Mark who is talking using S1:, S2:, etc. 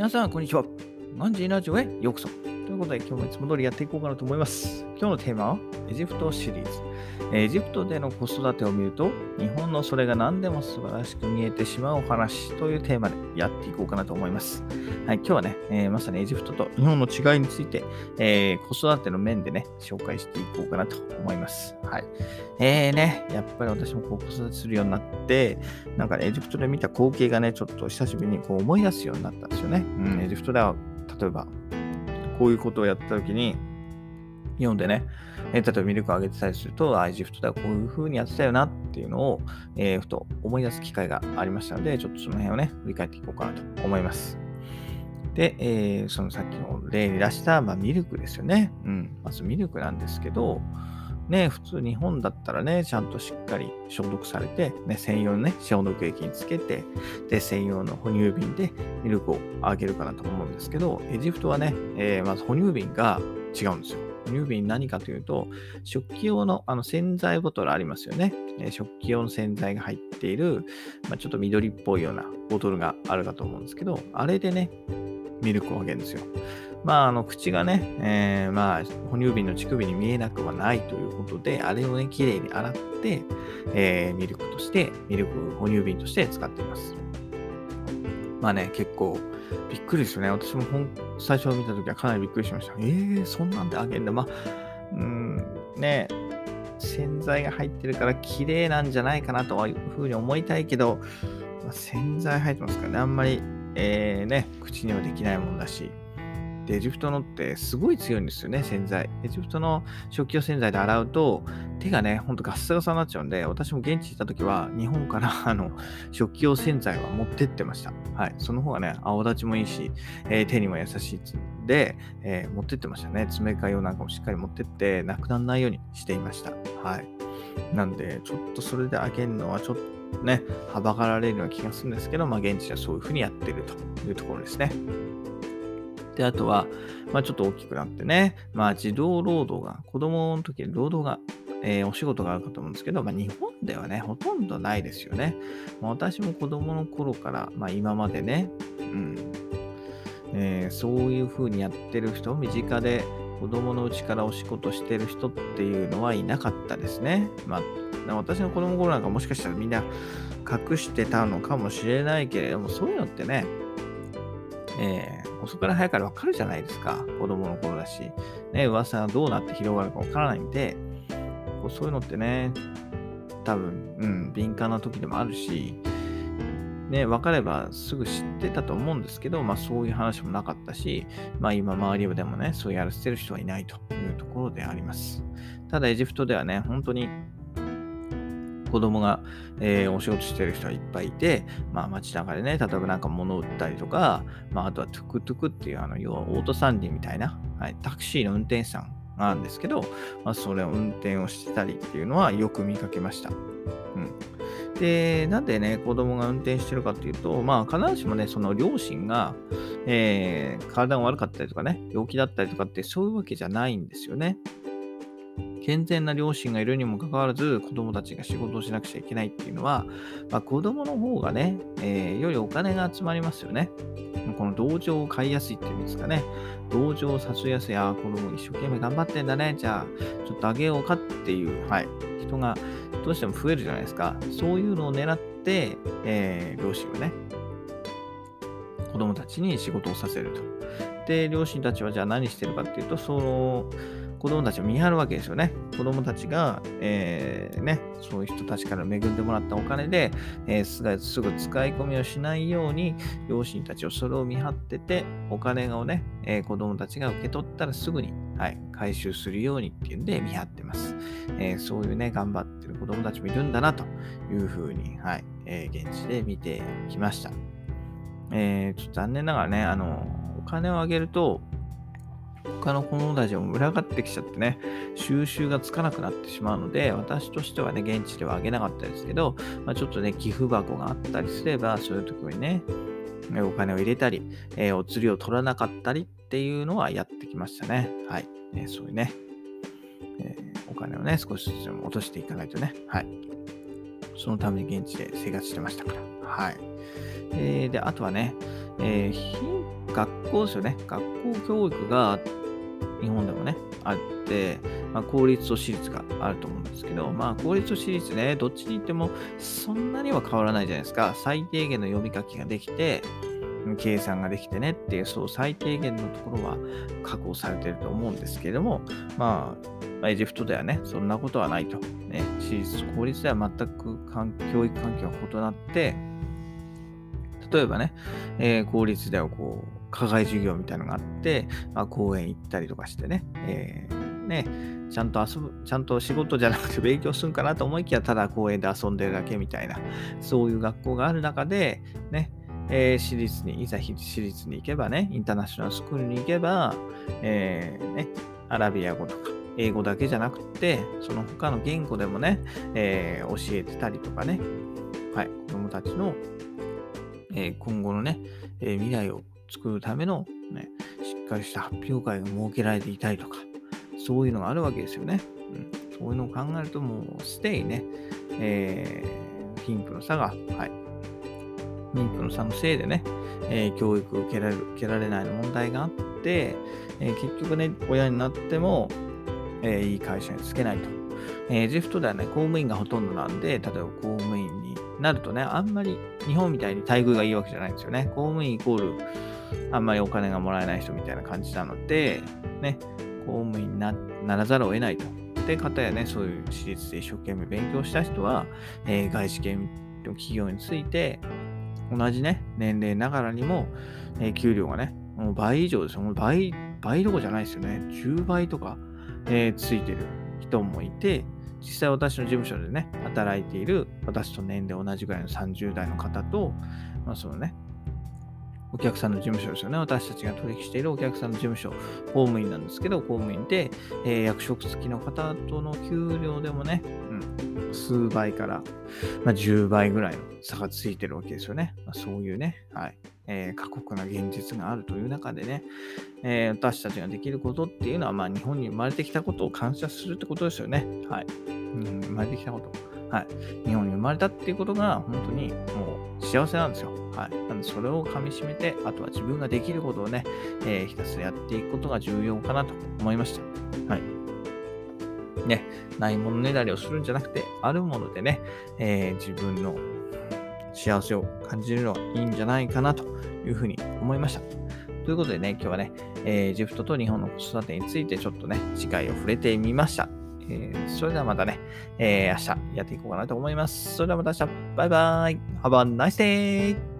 S1: 皆さん、こんにちは。ガンジーラジオへようこそ。ということで、今日もいつも通りやっていこうかなと思います。今日のテーマは、エジプトシリーズ。エジプトでの子育てを見ると、日本のそれが何でも素晴らしく見えてしまうお話というテーマでやっていこうかなと思います。はい、今日はね、えーまさにエジプトと日本の違いについて、えー子育ての面でね、紹介していこうかなと思います。はい。えーね、やっぱり私もこう子育てするようになって、なんかね、エジプトで見た光景がね、ちょっと久しぶりにこう思い出すようになったんですよね。うん、エジプトでは、例えば、こういうことをやったときに、読んでね、えー例えばミルクをあげてたりすると、あ、エジプトではこういう風にやってたよなっていうのを、えーふと思い出す機会がありましたので、ちょっとその辺をね、振り返っていこうかなと思います。で、えーそのさっきの例に出した、まあ、ミルクですよね。うん。まずミルクなんですけど、ね、普通日本だったらね、ちゃんとしっかり消毒されて、ね、専用のね、消毒液につけて、で、専用の哺乳瓶でミルクをあげるかなと思うんですけど、エジプトはね、えーまず哺乳瓶が違うんですよ。哺乳瓶何かというと、食器用のあの洗剤ボトルありますよね。え食器用の洗剤が入っている、まあ、ちょっと緑っぽいようなボトルがあるかと思うんですけど、あれでね、ミルクをあげるんですよ。まあ、あの、口がね、えーまあ、哺乳瓶の乳首に見えなくはないということで、あれをね、きれいに洗って、えーミルクとして、ミルク哺乳瓶として使っています。まあね、結構びっくりですよね。私もほん最初見たときはかなりびっくりしました。えー、そんなんであげるんだ。まあ、うん、ね、洗剤が入ってるから綺麗なんじゃないかなとはいうふうに思いたいけど、まあ洗剤入ってますからね、あんまり、えーね、口にはできないもんだし。エジプトのってすごい強いんですよね、洗剤。エジプトの食器用洗剤で洗うと、手がね、ほんとガッサガサになっちゃうんで、私も現地にいた時は、日本から あの食器用洗剤は持ってってました。はい。その方がね、青立ちもいいし、えー手にも優しいんで、えー持ってってましたね。詰め替え用なんかもしっかり持ってって、なくならないようにしていました。はい。なんで、ちょっとそれであげるのは、ちょっとね、はばかられるような気がするんですけど、まあ、現地ではそういうふうにやってるというところですね。で、あとは、まあ、ちょっと大きくなってね、まあ、児童労働が、子供の時に労働が、えーお仕事があるかと思うんですけど、まあ、日本ではね、ほとんどないですよね。まあ、私も子供の頃から、まあ、今までね、うん、えーそういうふうにやってる人、身近で子供のうちからお仕事してる人っていうのはいなかったですね。まあ、私の子供の頃なんかもしかしたらみんな隠してたのかもしれないけれども、そういうのってね、えー遅から早から分かるじゃないですか。子供の頃だし。ね、噂がどうなって広がるか分からないんで、こうそういうのってね、多分、うん、敏感な時でもあるし、ね、分かればすぐ知ってたと思うんですけど、まあそういう話もなかったし、まあ今周りでもね、そうやらせてる人はいないというところであります。ただエジプトではね、本当に子供が、えーお仕事してる人はいっぱいいて、まあ街中でね、例えばなんか物を売ったりとか、まああとはトゥクトゥクっていう、あの、要はオートサンディみたいな、はい、タクシーの運転手さんがあるんですけど、まあそれを運転をしてたりっていうのはよく見かけました。うん。で、なんでね、子供が運転してるかっていうと、まあ必ずしもね、その両親が、えー体が悪かったりとかね、病気だったりとかってそういうわけじゃないんですよね。健全な両親がいるにもかかわらず、子供たちが仕事をしなくちゃいけないっていうのは、まあ、子供の方がね、えーよりお金が集まりますよね。この同情を買いやすいっていうんですかね。同情を誘いやすい、ああ、子供一生懸命頑張ってんだね。じゃあ、ちょっとあげようかっていう、はい、人がどうしても増えるじゃないですか。そういうのを狙って、えー両親はね、子供たちに仕事をさせると。で、両親たちはじゃあ何してるかっていうと、その子供たちを見張るわけですよね。子供たちが、えーね、そういう人たちから恵んでもらったお金で、えーすぐ使い込みをしないように、両親たちをそれを見張ってて、お金をね、えー子供たちが受け取ったらすぐに、はい、回収するようにっていうんで見張ってます。えーそういうね、頑張ってる子供たちもいるんだなというふうに、はい、えー現地で見てきました。えーちょっと残念ながらね、あの、お金をあげると、他の子供たちも群がってきちゃってね、収集がつかなくなってしまうので、私としてはね、現地ではあげなかったですけど、まあ、ちょっとね、寄付箱があったりすれば、そういう時にね、お金を入れたり、えーお釣りを取らなかったりっていうのはやってきましたね。はい。えーそういうね、えーお金をね、少しずつ落としていかないとね。はい。そのために現地で生活してましたから。はい。えーで、あとはね、えー学校ですよね。学校教育が日本でもね、あって、まあ、公立と私立があると思うんですけど、まあ、公立と私立ね、どっちに行ってもそんなには変わらないじゃないですか。最低限の読み書きができて、計算ができてねっていう、そう最低限のところは確保されてると思うんですけれども、まあ、エジプトではね、そんなことはないと。ね、私立、公立では全く教育環境が異なって、例えばね、えー、公立ではこう、課外授業みたいなのがあって、まあ、公園行ったりとかしてね、えー、ね、ちゃんと遊ぶ、ちゃんと仕事じゃなくて 勉強するんかなと思いきや、ただ公園で遊んでるだけみたいな、そういう学校がある中で、ね、えー、私立に、いざ私立に行けばね、インターナショナルスクールに行けば、えー、ね、アラビア語とか、英語だけじゃなくて、その他の言語でもね、えー、教えてたりとかね、はい、子供たちの、え、今後のね、え、未来を作るための、ね、しっかりした発表会が設けられていたりとか、そういうのがあるわけですよね。うん、そういうのを考えると、もうすでにね、えー、貧富の差が、はい、貧富の差のせいでね、えー、教育を受けられる、受けられないの問題があって、えー、結局ね、親になっても、えー、いい会社につけないと。えー、エジプトではね、公務員がほとんどなんで、例えば公務員なるとね、あんまり日本みたいに待遇がいいわけじゃないんですよね。公務員イコール、あんまりお金がもらえない人みたいな感じなので、ね、公務員にならざるを得ないと。で、方やね、そういう私立で一生懸命勉強した人は、えー、外資系の企業について、同じね、年齢ながらにも、えー、給料がね、もう倍以上ですよ。もう倍、倍どころじゃないですよね。10倍とか、えー、ついてる人もいて、実際私の事務所でね、働いている私と年齢同じぐらいの30代の方と、まあ、そのね、お客さんの事務所ですよね。私たちが取引しているお客さんの事務所、公務員なんですけど、公務員で、えー、役職付きの方との給料でもね、うん、数倍から、まあ、10倍ぐらいの差がついてるわけですよね。まあ、そういうね、はい、えー、過酷な現実があるという中でね、えー、私たちができることっていうのは、まあ、日本に生まれてきたことを感謝するってことですよね。はい。うん、生まれてきたこと。はい。日本に生まれたっていうことが、本当にもう幸せなんですよ。はい。なので、それをかみしめて、あとは自分ができることをね、えー、ひたすらやっていくことが重要かなと思いました。はい。ね、ないものねだりをするんじゃなくて、あるものでね、えー、自分の幸せを感じるのはいいんじゃないかなというふうに思いました。ということでね、今日はね、えー、エジプトと日本の子育てについてちょっとね、次回を触れてみました。えー、それではまたね、えー、明日やっていこうかなと思います。それではまた明日、バイバイ !Have a nice day!